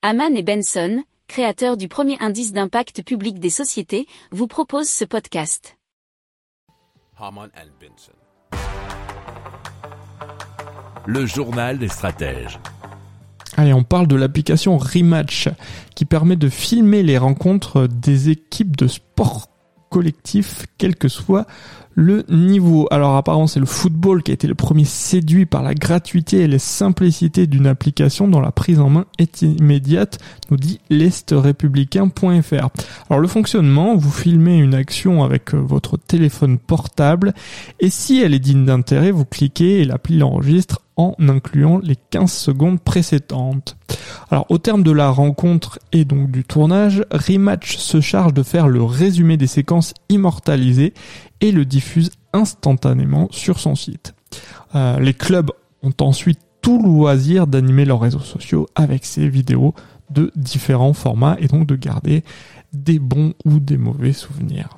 Haman et Benson, créateurs du premier indice d'impact public des sociétés, vous proposent ce podcast. Haman and Benson. Le journal des stratèges. Allez, on parle de l'application Rematch qui permet de filmer les rencontres des équipes de sport collectif, quel que soit le niveau. Alors apparemment c'est le football qui a été le premier séduit par la gratuité et les simplicités d'une application dont la prise en main est immédiate, nous dit l'estrepublicain.fr. Alors le fonctionnement, vous filmez une action avec euh, votre téléphone portable et si elle est digne d'intérêt, vous cliquez et l'appli l'enregistre en incluant les 15 secondes précédentes. Alors au terme de la rencontre et donc du tournage, Rematch se charge de faire le résumé des séquences immortalisées et le diffuse instantanément sur son site. Euh, les clubs ont ensuite tout loisir d'animer leurs réseaux sociaux avec ces vidéos de différents formats et donc de garder des bons ou des mauvais souvenirs.